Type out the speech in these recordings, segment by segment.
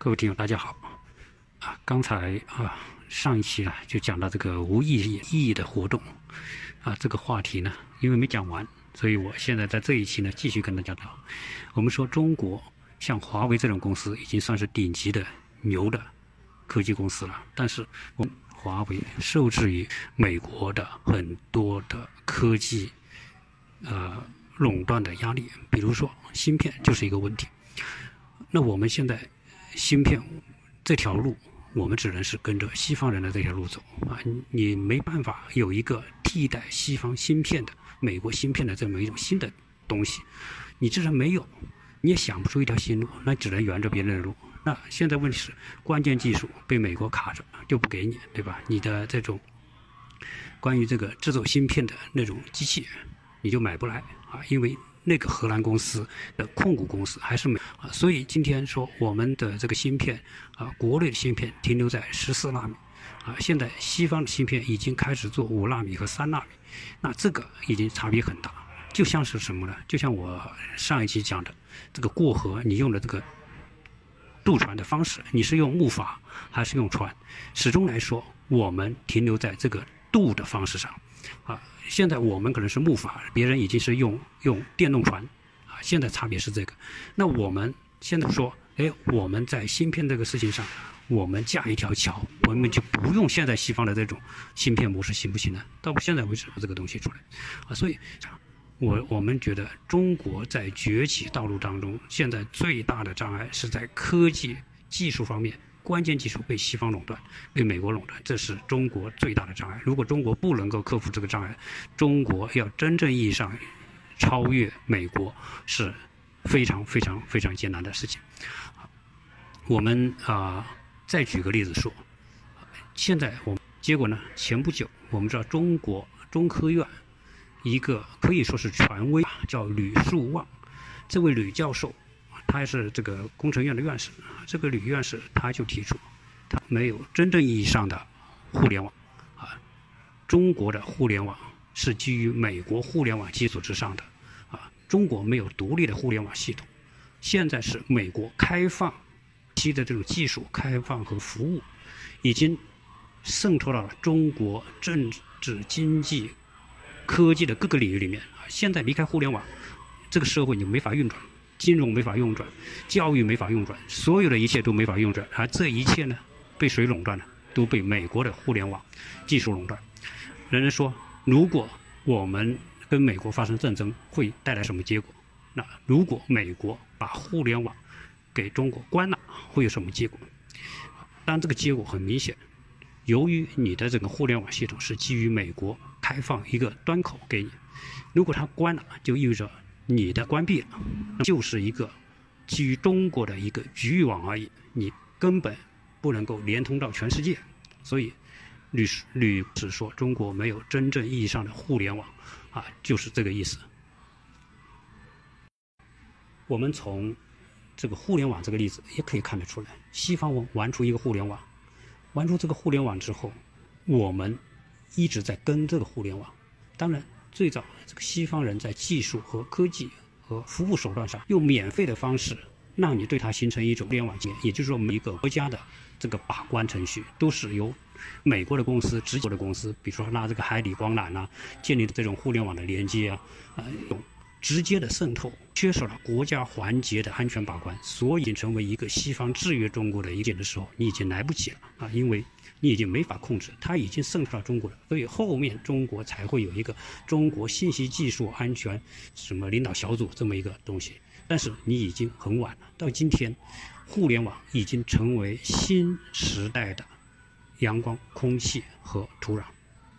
各位听友，大家好。啊，刚才啊上一期啊就讲到这个无意义意义的活动，啊这个话题呢，因为没讲完，所以我现在在这一期呢继续跟大家聊。我们说中国像华为这种公司已经算是顶级的牛的科技公司了，但是我们华为受制于美国的很多的科技呃垄断的压力，比如说芯片就是一个问题。那我们现在芯片这条路，我们只能是跟着西方人的这条路走啊！你没办法有一个替代西方芯片的美国芯片的这么一种新的东西，你既然没有，你也想不出一条新路，那只能沿着别人的路。那现在问题是，关键技术被美国卡着，就不给你，对吧？你的这种关于这个制作芯片的那种机器，你就买不来啊，因为。那个荷兰公司的控股公司还是没啊，所以今天说我们的这个芯片啊，国内的芯片停留在十四纳米啊，现在西方的芯片已经开始做五纳米和三纳米，那这个已经差别很大，就像是什么呢？就像我上一期讲的，这个过河你用的这个渡船的方式，你是用木筏还是用船？始终来说，我们停留在这个渡的方式上啊。现在我们可能是木筏，别人已经是用用电动船，啊，现在差别是这个。那我们现在说，哎，我们在芯片这个事情上，我们架一条桥，我们就不用现在西方的这种芯片模式，行不行呢？到现在为止，这个东西出来，啊，所以，我我们觉得中国在崛起道路当中，现在最大的障碍是在科技技术方面。关键技术被西方垄断，被美国垄断，这是中国最大的障碍。如果中国不能够克服这个障碍，中国要真正意义上超越美国是非常非常非常艰难的事情。我们啊，再举个例子说，现在我们结果呢？前不久我们知道，中国中科院一个可以说是权威，叫吕树旺，这位吕教授。他是这个工程院的院士，这个吕院士他就提出，他没有真正意义上的互联网啊，中国的互联网是基于美国互联网基础之上的啊，中国没有独立的互联网系统，现在是美国开放期的这种技术开放和服务，已经渗透到了中国政治、经济、科技的各个领域里面啊，现在离开互联网，这个社会就没法运转。金融没法运转，教育没法运转，所有的一切都没法运转，而这一切呢，被谁垄断呢？都被美国的互联网技术垄断。人人说，如果我们跟美国发生战争，会带来什么结果？那如果美国把互联网给中国关了，会有什么结果？但这个结果很明显，由于你的这个互联网系统是基于美国开放一个端口给你，如果它关了，就意味着。你的关闭，就是一个基于中国的一个局域网而已，你根本不能够连通到全世界。所以，律师律师说中国没有真正意义上的互联网，啊，就是这个意思。我们从这个互联网这个例子也可以看得出来，西方玩玩出一个互联网，玩出这个互联网之后，我们一直在跟这个互联网，当然。最早，这个西方人在技术和科技和服务手段上，用免费的方式让你对它形成一种互联网界，也就是说，每一个国家的这个把关程序都是由美国的公司、直接的公司，比如说拉这个海底光缆啊，建立的这种互联网的连接啊，啊，用直接的渗透，缺少了国家环节的安全把关，所以成为一个西方制约中国的一点的时候，你已经来不及了啊，因为。你已经没法控制，它已经渗透到中国了，所以后面中国才会有一个中国信息技术安全什么领导小组这么一个东西。但是你已经很晚了，到今天，互联网已经成为新时代的阳光、空气和土壤。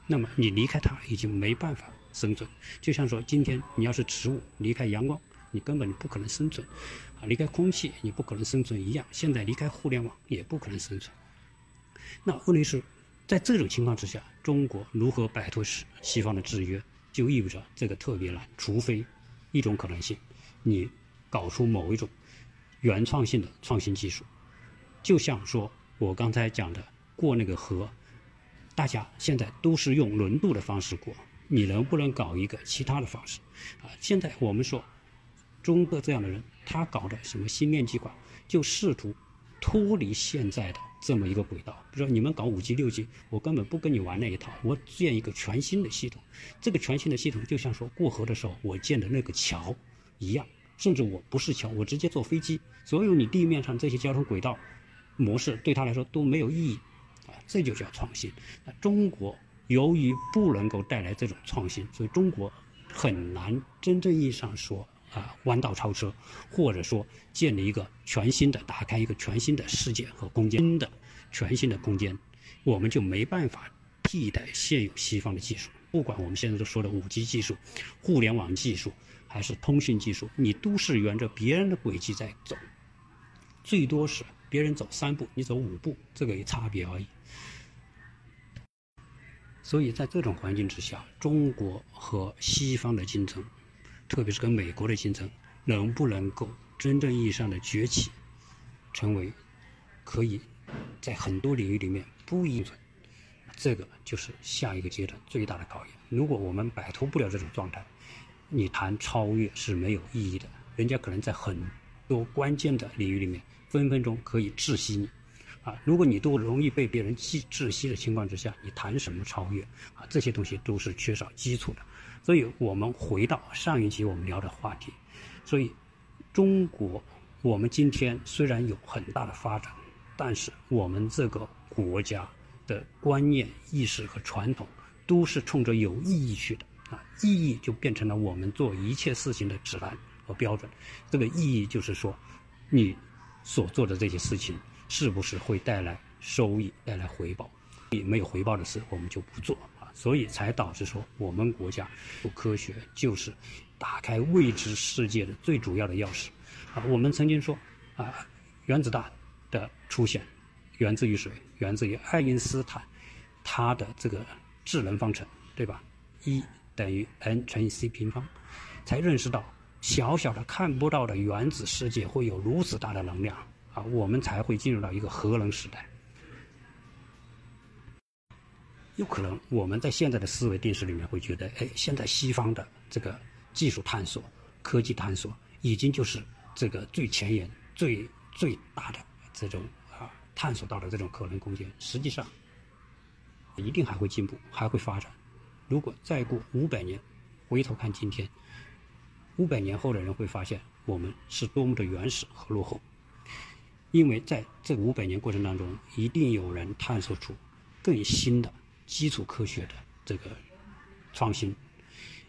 那么你离开它已经没办法生存，就像说今天你要是植物离开阳光，你根本不可能生存，啊，离开空气你不可能生存一样。现在离开互联网也不可能生存。那问题是，在这种情况之下，中国如何摆脱西西方的制约，就意味着这个特别难。除非一种可能性，你搞出某一种原创性的创新技术，就像说我刚才讲的过那个河，大家现在都是用轮渡的方式过，你能不能搞一个其他的方式？啊，现在我们说中国这样的人，他搞的什么新链接管，就试图。脱离现在的这么一个轨道。比如说你们搞五 G、六 G，我根本不跟你玩那一套，我建一个全新的系统。这个全新的系统就像说过河的时候我建的那个桥一样，甚至我不是桥，我直接坐飞机，所有你地面上这些交通轨道模式对他来说都没有意义，啊，这就叫创新。那中国由于不能够带来这种创新，所以中国很难真正意义上说。啊，弯道超车，或者说建立一个全新的、打开一个全新的世界和空间的全新的空间，我们就没办法替代现有西方的技术。不管我们现在都说的五 G 技术、互联网技术，还是通讯技术，你都是沿着别人的轨迹在走，最多是别人走三步，你走五步，这个差别而已。所以在这种环境之下，中国和西方的竞争。特别是跟美国的竞争，能不能够真正意义上的崛起，成为可以在很多领域里面不依存，这个就是下一个阶段最大的考验。如果我们摆脱不了这种状态，你谈超越是没有意义的。人家可能在很多关键的领域里面分分钟可以窒息你，如果你都容易被别人窒窒息的情况之下，你谈什么超越啊？这些东西都是缺少基础的。所以我们回到上一集我们聊的话题，所以中国，我们今天虽然有很大的发展，但是我们这个国家的观念、意识和传统都是冲着有意义去的啊，意义就变成了我们做一切事情的指南和标准。这个意义就是说，你所做的这些事情是不是会带来收益、带来回报？没有回报的事，我们就不做啊。所以才导致说，我们国家不科学就是打开未知世界的最主要的钥匙。啊，我们曾经说，啊，原子弹的出现源自于谁？源自于爱因斯坦他的这个智能方程，对吧？E 等于 n 乘以 c 平方，才认识到小小的看不到的原子世界会有如此大的能量。我们才会进入到一个核能时代。有可能我们在现在的思维定式里面会觉得，哎，现在西方的这个技术探索、科技探索，已经就是这个最前沿、最最大的这种啊探索到的这种可能空间。实际上，一定还会进步，还会发展。如果再过五百年，回头看今天，五百年后的人会发现我们是多么的原始和落后，因为在这五百年过程当中，一定有人探索出更新的。基础科学的这个创新，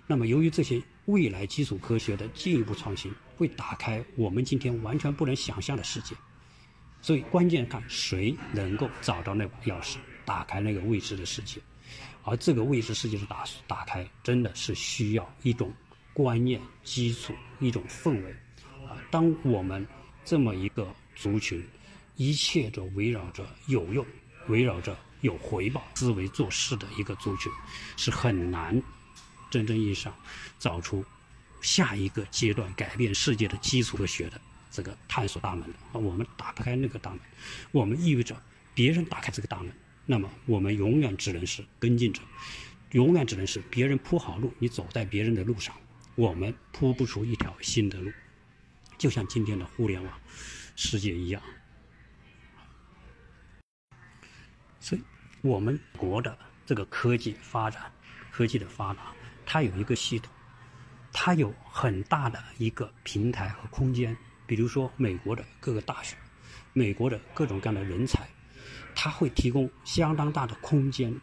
那么由于这些未来基础科学的进一步创新，会打开我们今天完全不能想象的世界，所以关键看谁能够找到那把钥匙，打开那个未知的世界，而这个未知世界的打打开，真的是需要一种观念基础，一种氛围，啊，当我们这么一个族群，一切都围绕着有用，围绕着。有回报思维做事的一个族群，是很难真正意义上找出下一个阶段改变世界的基础科学的这个探索大门的。我们打不开那个大门，我们意味着别人打开这个大门，那么我们永远只能是跟进者，永远只能是别人铺好路，你走在别人的路上，我们铺不出一条新的路。就像今天的互联网世界一样。所以，我们国的这个科技发展，科技的发达，它有一个系统，它有很大的一个平台和空间。比如说，美国的各个大学，美国的各种各样的人才，它会提供相当大的空间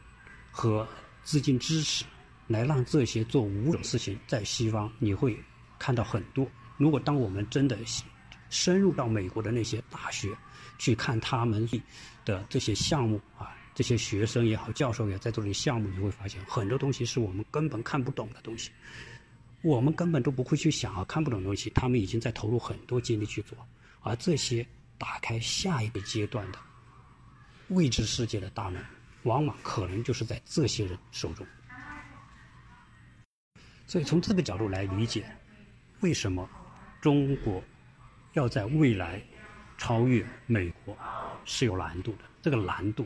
和资金支持，来让这些做五种事情在西方你会看到很多。如果当我们真的深入到美国的那些大学，去看他们的这些项目啊，这些学生也好，教授也在做这些项目，你会发现很多东西是我们根本看不懂的东西，我们根本都不会去想啊，看不懂的东西，他们已经在投入很多精力去做，而这些打开下一个阶段的未知世界的大门，往往可能就是在这些人手中。所以从这个角度来理解，为什么中国要在未来。超越美国是有难度的，这个难度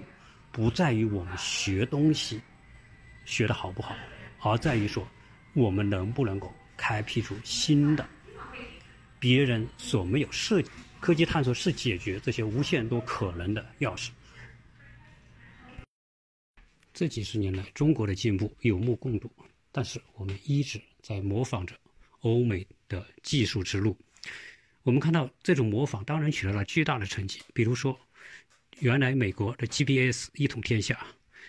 不在于我们学东西学的好不好，而在于说我们能不能够开辟出新的别人所没有设计科技探索是解决这些无限多可能的钥匙。这几十年来，中国的进步有目共睹，但是我们一直在模仿着欧美的技术之路。我们看到这种模仿当然取得了巨大的成绩，比如说，原来美国的 GPS 一统天下，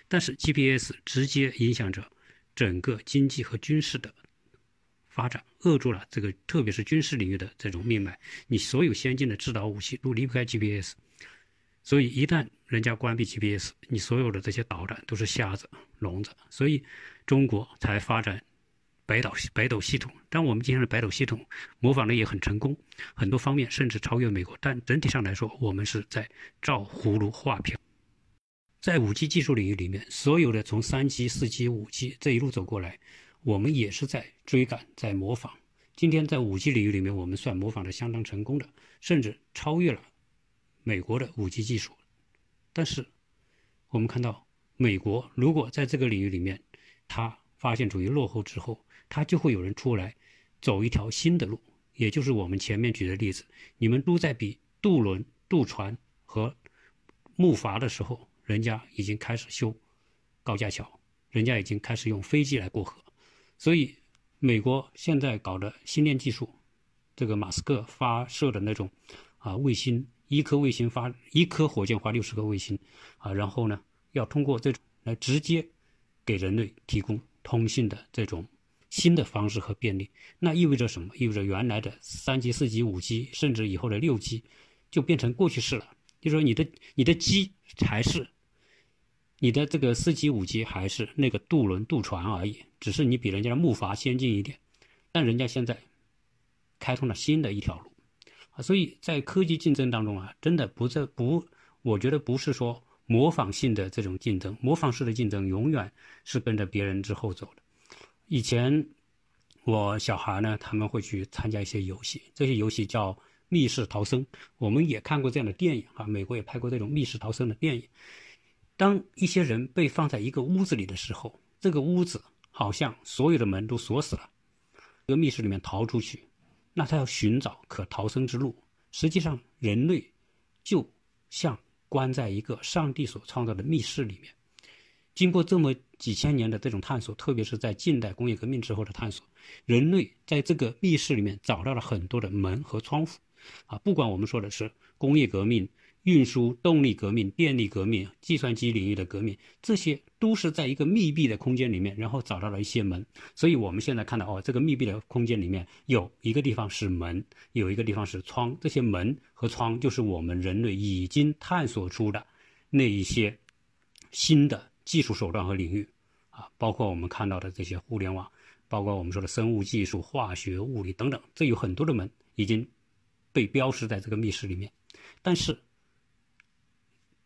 但是 GPS 直接影响着整个经济和军事的发展，扼住了这个特别是军事领域的这种命脉。你所有先进的制导武器都离不开 GPS，所以一旦人家关闭 GPS，你所有的这些导弹都是瞎子、聋子，所以中国才发展。北斗北斗系统，但我们今天的北斗系统模仿的也很成功，很多方面甚至超越美国。但整体上来说，我们是在照葫芦画瓢。在五 G 技术领域里面，所有的从三 G、四 G、五 G 这一路走过来，我们也是在追赶、在模仿。今天在五 G 领域里面，我们算模仿的相当成功的，甚至超越了美国的五 G 技术。但是我们看到，美国如果在这个领域里面，它发现处于落后之后，他就会有人出来，走一条新的路，也就是我们前面举的例子。你们都在比渡轮、渡船和木筏的时候，人家已经开始修高架桥，人家已经开始用飞机来过河。所以，美国现在搞的星链技术，这个马斯克发射的那种啊卫星，一颗卫星发一颗火箭发六十个卫星啊，然后呢，要通过这种来直接给人类提供通信的这种。新的方式和便利，那意味着什么？意味着原来的三 G、四 G、五 G，甚至以后的六 G，就变成过去式了。就说你的你的 G 还是你的这个四 G、五 G 还是那个渡轮、渡船而已，只是你比人家的木筏先进一点。但人家现在开通了新的一条路啊，所以在科技竞争当中啊，真的不这不，我觉得不是说模仿性的这种竞争，模仿式的竞争永远是跟着别人之后走的。以前，我小孩呢，他们会去参加一些游戏，这些游戏叫密室逃生。我们也看过这样的电影啊，美国也拍过这种密室逃生的电影。当一些人被放在一个屋子里的时候，这个屋子好像所有的门都锁死了，这个密室里面逃出去，那他要寻找可逃生之路。实际上，人类就像关在一个上帝所创造的密室里面。经过这么几千年的这种探索，特别是在近代工业革命之后的探索，人类在这个密室里面找到了很多的门和窗户，啊，不管我们说的是工业革命、运输、动力革命、电力革命、计算机领域的革命，这些都是在一个密闭的空间里面，然后找到了一些门。所以我们现在看到，哦，这个密闭的空间里面有一个地方是门，有一个地方是窗，这些门和窗就是我们人类已经探索出的那一些新的。技术手段和领域，啊，包括我们看到的这些互联网，包括我们说的生物技术、化学、物理等等，这有很多的门已经被标识在这个密室里面。但是，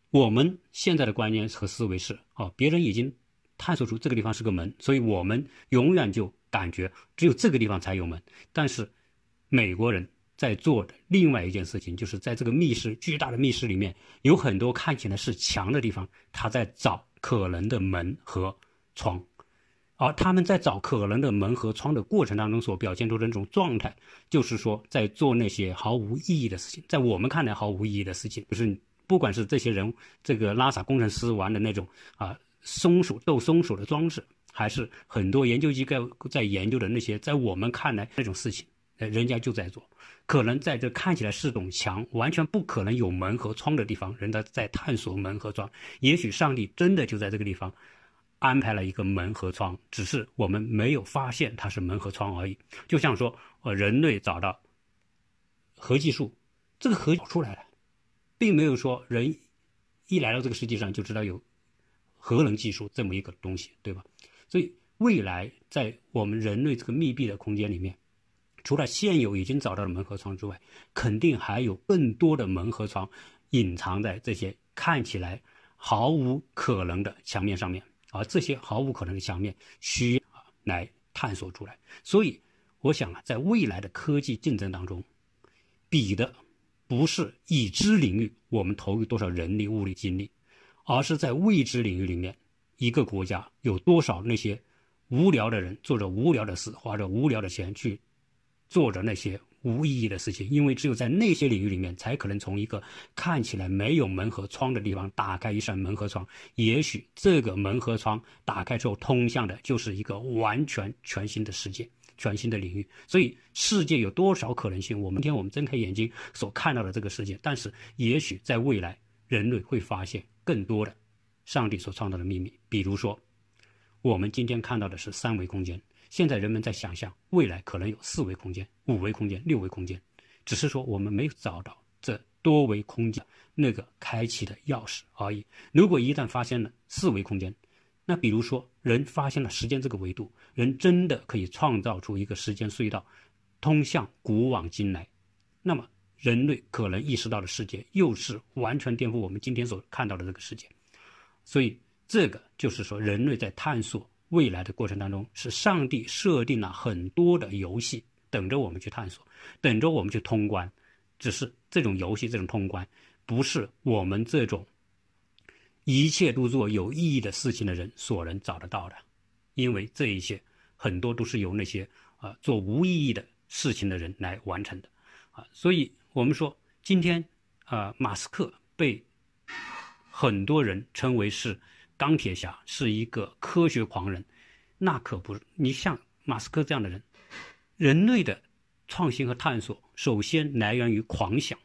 我们现在的观念和思维是：啊，别人已经探索出这个地方是个门，所以我们永远就感觉只有这个地方才有门。但是，美国人在做的另外一件事情，就是在这个密室巨大的密室里面，有很多看起来是墙的地方，他在找。可能的门和窗，而他们在找可能的门和窗的过程当中所表现出的那种状态，就是说在做那些毫无意义的事情，在我们看来毫无意义的事情，就是不管是这些人这个拉萨工程师玩的那种啊松鼠斗松鼠的装置，还是很多研究机构在研究的那些，在我们看来那种事情，人家就在做。可能在这看起来是堵墙，完全不可能有门和窗的地方，人家在探索门和窗。也许上帝真的就在这个地方安排了一个门和窗，只是我们没有发现它是门和窗而已。就像说，呃，人类找到核技术，这个核找出来了，并没有说人一来到这个世界上就知道有核能技术这么一个东西，对吧？所以未来在我们人类这个密闭的空间里面。除了现有已经找到的门和窗之外，肯定还有更多的门和窗隐藏在这些看起来毫无可能的墙面上面，而这些毫无可能的墙面需要来探索出来。所以，我想啊，在未来的科技竞争当中，比的不是已知领域我们投入多少人力、物力、精力，而是在未知领域里面，一个国家有多少那些无聊的人做着无聊的事，花着无聊的钱去。做着那些无意义的事情，因为只有在那些领域里面，才可能从一个看起来没有门和窗的地方打开一扇门和窗。也许这个门和窗打开之后，通向的就是一个完全全新的世界、全新的领域。所以，世界有多少可能性？我们今天我们睁开眼睛所看到的这个世界，但是也许在未来，人类会发现更多的上帝所创造的秘密。比如说，我们今天看到的是三维空间。现在人们在想象未来可能有四维空间、五维空间、六维空间，只是说我们没有找到这多维空间那个开启的钥匙而已。如果一旦发现了四维空间，那比如说人发现了时间这个维度，人真的可以创造出一个时间隧道，通向古往今来，那么人类可能意识到的世界又是完全颠覆我们今天所看到的这个世界。所以这个就是说人类在探索。未来的过程当中，是上帝设定了很多的游戏，等着我们去探索，等着我们去通关。只是这种游戏、这种通关，不是我们这种一切都做有意义的事情的人所能找得到的，因为这一些很多都是由那些啊做无意义的事情的人来完成的啊。所以，我们说今天啊，马斯克被很多人称为是。钢铁侠是一个科学狂人，那可不是。你像马斯克这样的人，人类的创新和探索，首先来源于狂想。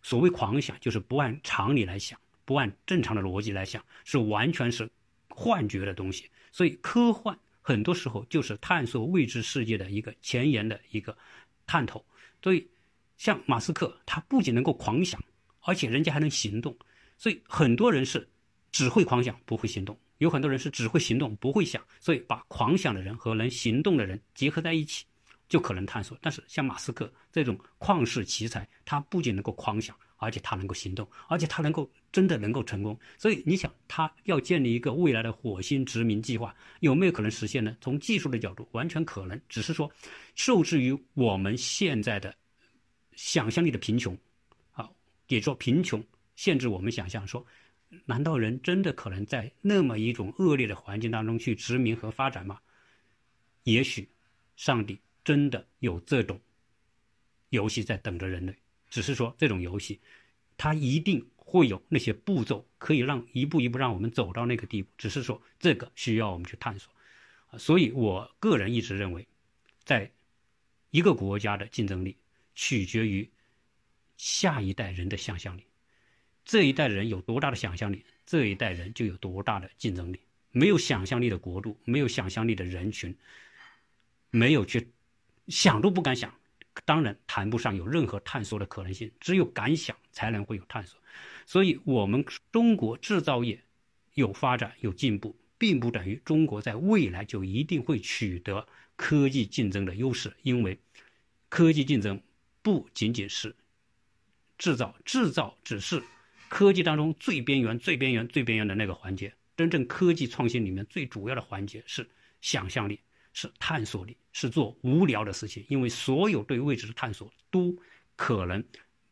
所谓狂想，就是不按常理来想，不按正常的逻辑来想，是完全是幻觉的东西。所以，科幻很多时候就是探索未知世界的一个前沿的一个探头。所以，像马斯克，他不仅能够狂想，而且人家还能行动。所以，很多人是。只会狂想不会行动，有很多人是只会行动不会想，所以把狂想的人和能行动的人结合在一起，就可能探索。但是像马斯克这种旷世奇才，他不仅能够狂想，而且他能够行动，而且他能够真的能够成功。所以你想，他要建立一个未来的火星殖民计划，有没有可能实现呢？从技术的角度，完全可能，只是说受制于我们现在的想象力的贫穷，啊，也说贫穷限制我们想象说。难道人真的可能在那么一种恶劣的环境当中去殖民和发展吗？也许，上帝真的有这种游戏在等着人类，只是说这种游戏，它一定会有那些步骤可以让一步一步让我们走到那个地步，只是说这个需要我们去探索。所以我个人一直认为，在一个国家的竞争力取决于下一代人的想象力。这一代人有多大的想象力，这一代人就有多大的竞争力。没有想象力的国度，没有想象力的人群，没有去想都不敢想，当然谈不上有任何探索的可能性。只有敢想，才能会有探索。所以，我们中国制造业有发展有进步，并不等于中国在未来就一定会取得科技竞争的优势。因为科技竞争不仅仅是制造，制造只是。科技当中最边缘、最边缘、最边缘的那个环节，真正科技创新里面最主要的环节是想象力，是探索力，是做无聊的事情。因为所有对未知的探索都可能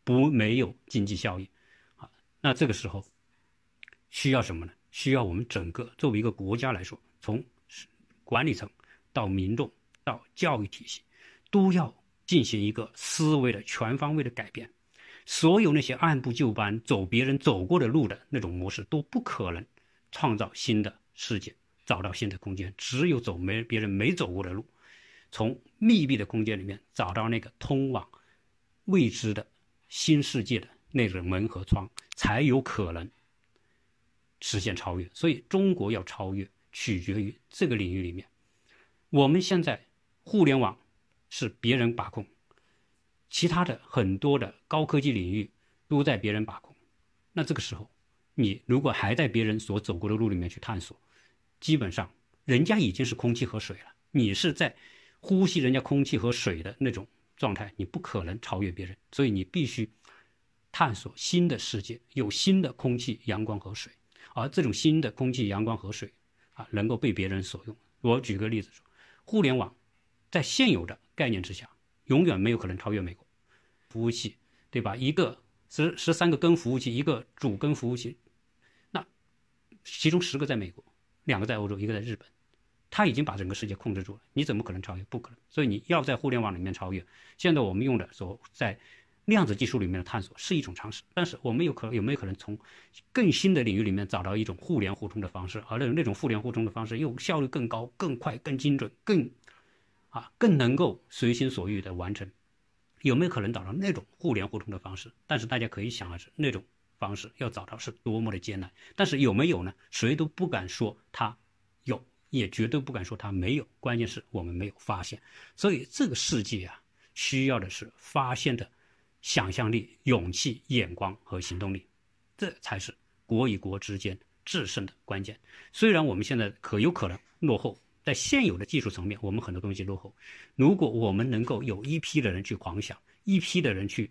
不没有经济效益，啊，那这个时候需要什么呢？需要我们整个作为一个国家来说，从管理层到民众到教育体系，都要进行一个思维的全方位的改变。所有那些按部就班走别人走过的路的那种模式都不可能创造新的世界，找到新的空间。只有走没别人没走过的路，从密闭的空间里面找到那个通往未知的新世界的那个门和窗，才有可能实现超越。所以，中国要超越，取决于这个领域里面。我们现在互联网是别人把控。其他的很多的高科技领域都在别人把控，那这个时候，你如果还在别人所走过的路里面去探索，基本上人家已经是空气和水了，你是在呼吸人家空气和水的那种状态，你不可能超越别人，所以你必须探索新的世界，有新的空气、阳光和水，而这种新的空气、阳光和水啊，能够被别人所用。我举个例子说，互联网在现有的概念之下。永远没有可能超越美国服务器，对吧？一个十十三个根服务器，一个主根服务器，那其中十个在美国，两个在欧洲，一个在日本，他已经把整个世界控制住了，你怎么可能超越？不可能。所以你要在互联网里面超越。现在我们用的所在量子技术里面的探索是一种尝试，但是我们有可有没有可能从更新的领域里面找到一种互联互通的方式？而那种那种互联互通的方式又效率更高、更快、更精准、更啊更能够随心所欲的完成？有没有可能找到那种互联互通的方式？但是大家可以想的是，那种方式要找到是多么的艰难。但是有没有呢？谁都不敢说它有。也绝对不敢说它没有，关键是我们没有发现。所以这个世界啊，需要的是发现的想象力、勇气、眼光和行动力，这才是国与国之间制胜的关键。虽然我们现在可有可能落后，在现有的技术层面，我们很多东西落后。如果我们能够有一批的人去狂想，一批的人去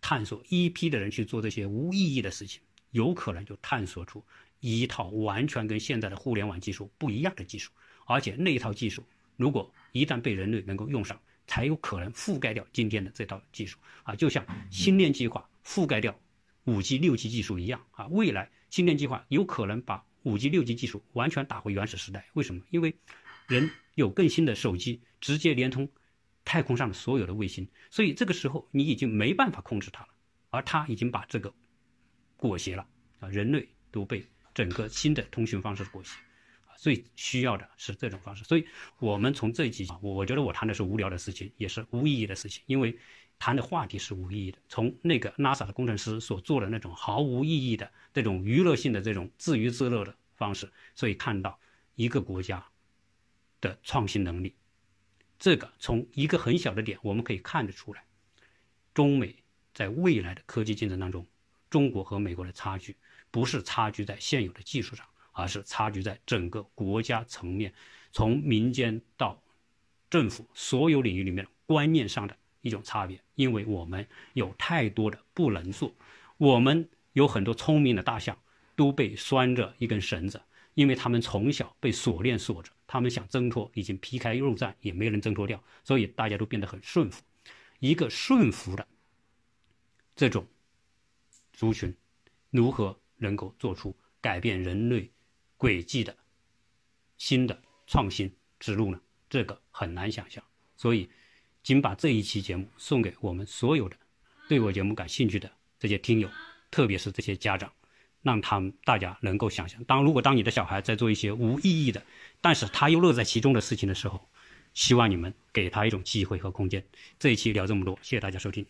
探索，一批的人去做这些无意义的事情，有可能就探索出。一套完全跟现在的互联网技术不一样的技术，而且那一套技术，如果一旦被人类能够用上，才有可能覆盖掉今天的这套技术啊，就像星链计划覆盖掉五 G、六 G 技术一样啊。未来星链计划有可能把五 G、六 G 技术完全打回原始时代。为什么？因为人有更新的手机，直接连通太空上的所有的卫星，所以这个时候你已经没办法控制它了，而它已经把这个裹挟了啊，人类都被。整个新的通讯方式裹挟，啊，最需要的是这种方式。所以，我们从这一集，我觉得我谈的是无聊的事情，也是无意义的事情，因为谈的话题是无意义的。从那个 NASA 的工程师所做的那种毫无意义的这种娱乐性的这种自娱自乐的方式，所以看到一个国家的创新能力。这个从一个很小的点，我们可以看得出来，中美在未来的科技竞争当中，中国和美国的差距。不是差距在现有的技术上，而是差距在整个国家层面，从民间到政府所有领域里面观念上的一种差别。因为我们有太多的不能做，我们有很多聪明的大象都被拴着一根绳子，因为他们从小被锁链锁着，他们想挣脱已经皮开肉绽，也没人挣脱掉，所以大家都变得很顺服。一个顺服的这种族群，如何？能够做出改变人类轨迹的新的创新之路呢？这个很难想象。所以，仅把这一期节目送给我们所有的对我节目感兴趣的这些听友，特别是这些家长，让他们大家能够想象：当如果当你的小孩在做一些无意义的，但是他又乐在其中的事情的时候，希望你们给他一种机会和空间。这一期聊这么多，谢谢大家收听。